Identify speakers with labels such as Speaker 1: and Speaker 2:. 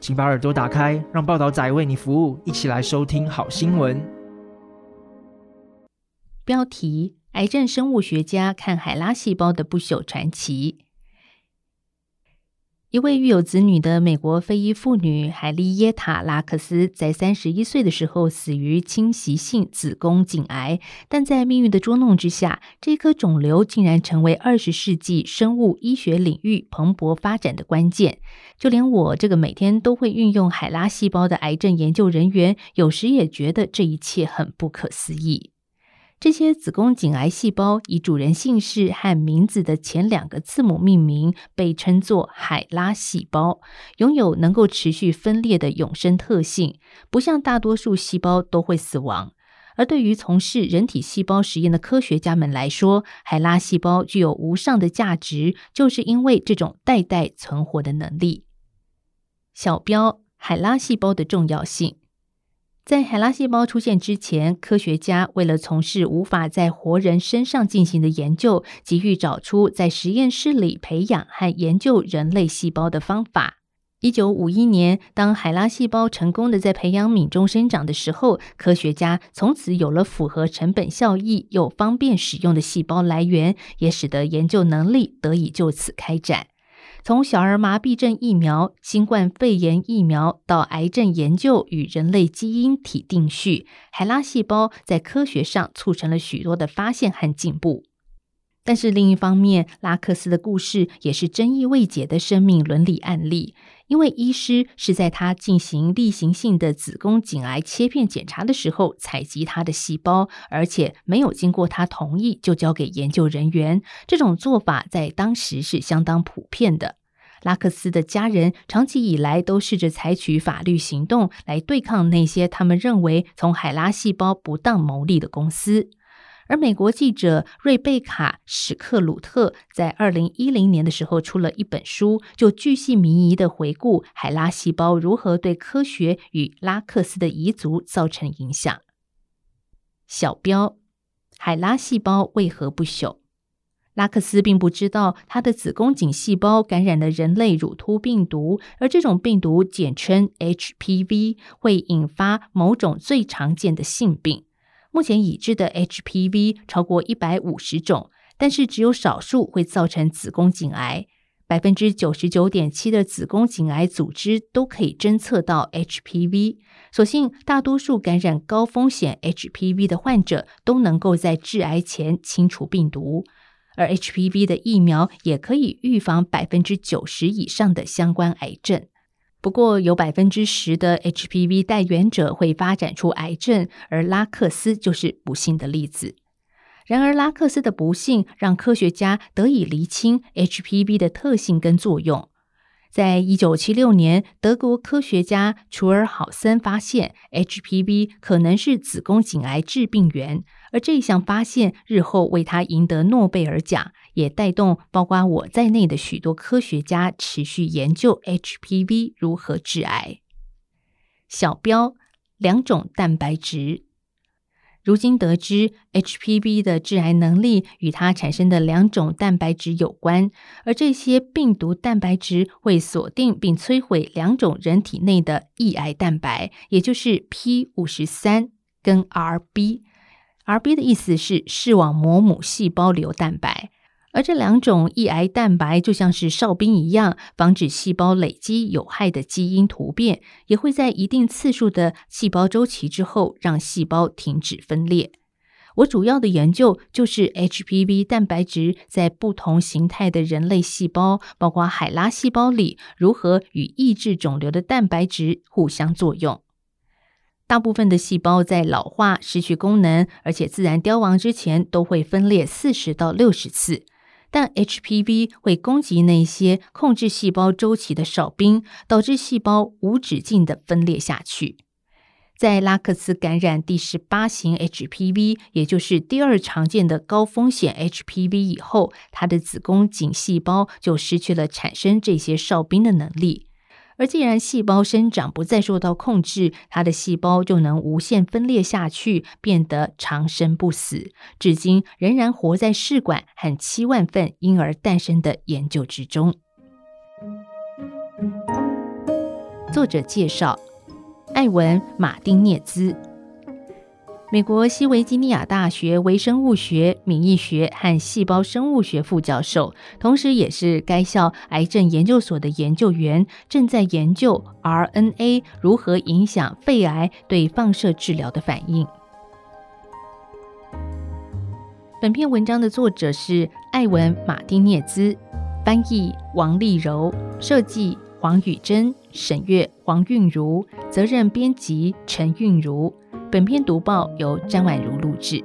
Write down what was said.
Speaker 1: 请把耳朵打开，让报道仔为你服务，一起来收听好新闻。
Speaker 2: 标题：癌症生物学家看海拉细胞的不朽传奇。一位育有子女的美国非裔妇女海莉耶塔·拉克斯，在三十一岁的时候死于侵袭性子宫颈癌。但在命运的捉弄之下，这颗肿瘤竟然成为二十世纪生物医学领域蓬勃发展的关键。就连我这个每天都会运用海拉细胞的癌症研究人员，有时也觉得这一切很不可思议。这些子宫颈癌细胞以主人姓氏和名字的前两个字母命名，被称作海拉细胞，拥有能够持续分裂的永生特性，不像大多数细胞都会死亡。而对于从事人体细胞实验的科学家们来说，海拉细胞具有无上的价值，就是因为这种代代存活的能力。小标：海拉细胞的重要性。在海拉细胞出现之前，科学家为了从事无法在活人身上进行的研究，急于找出在实验室里培养和研究人类细胞的方法。一九五一年，当海拉细胞成功的在培养皿中生长的时候，科学家从此有了符合成本效益又方便使用的细胞来源，也使得研究能力得以就此开展。从小儿麻痹症疫苗、新冠肺炎疫苗到癌症研究与人类基因体定序，海拉细胞在科学上促成了许多的发现和进步。但是另一方面，拉克斯的故事也是争议未解的生命伦理案例，因为医师是在他进行例行性的子宫颈癌切片检查的时候采集他的细胞，而且没有经过他同意就交给研究人员。这种做法在当时是相当普遍的。拉克斯的家人长期以来都试着采取法律行动来对抗那些他们认为从海拉细胞不当牟利的公司。而美国记者瑞贝卡·史克鲁特在二零一零年的时候出了一本书，就巨细靡遗地回顾海拉细胞如何对科学与拉克斯的遗族造成影响。小标：海拉细胞为何不朽？拉克斯并不知道他的子宫颈细胞感染了人类乳突病毒，而这种病毒简称 HPV，会引发某种最常见的性病。目前已知的 HPV 超过一百五十种，但是只有少数会造成子宫颈癌。百分之九十九点七的子宫颈癌组织都可以侦测到 HPV。所幸，大多数感染高风险 HPV 的患者都能够在致癌前清除病毒，而 HPV 的疫苗也可以预防百分之九十以上的相关癌症。不过，有百分之十的 HPV 带源者会发展出癌症，而拉克斯就是不幸的例子。然而，拉克斯的不幸让科学家得以厘清 HPV 的特性跟作用。在一九七六年，德国科学家楚尔好森发现 HPV 可能是子宫颈癌致病源，而这一项发现日后为他赢得诺贝尔奖，也带动包括我在内的许多科学家持续研究 HPV 如何致癌。小标：两种蛋白质。如今得知，HPV 的致癌能力与它产生的两种蛋白质有关，而这些病毒蛋白质会锁定并摧毁两种人体内的抑癌蛋白，也就是 P 五十三跟 RB。RB 的意思是视网膜母细胞瘤蛋白。而这两种抑癌蛋白就像是哨兵一样，防止细胞累积有害的基因突变，也会在一定次数的细胞周期之后让细胞停止分裂。我主要的研究就是 HPV 蛋白质在不同形态的人类细胞，包括海拉细胞里，如何与抑制肿瘤的蛋白质互相作用。大部分的细胞在老化、失去功能，而且自然凋亡之前，都会分裂四十到六十次。但 HPV 会攻击那些控制细胞周期的哨兵，导致细胞无止境的分裂下去。在拉克斯感染第十八型 HPV，也就是第二常见的高风险 HPV 以后，他的子宫颈细胞就失去了产生这些哨兵的能力。而既然细胞生长不再受到控制，它的细胞就能无限分裂下去，变得长生不死，至今仍然活在试管和七万份婴儿诞生的研究之中。作者介绍：艾文·马丁涅兹。美国西维吉尼亚大学微生物学、免疫学和细胞生物学副教授，同时也是该校癌症研究所的研究员，正在研究 RNA 如何影响肺癌对放射治疗的反应。本篇文章的作者是艾文·马丁涅兹，翻译王丽柔，设计黄宇珍，审阅黄韵如，责任编辑陈韵如。本篇读报由张婉如录制。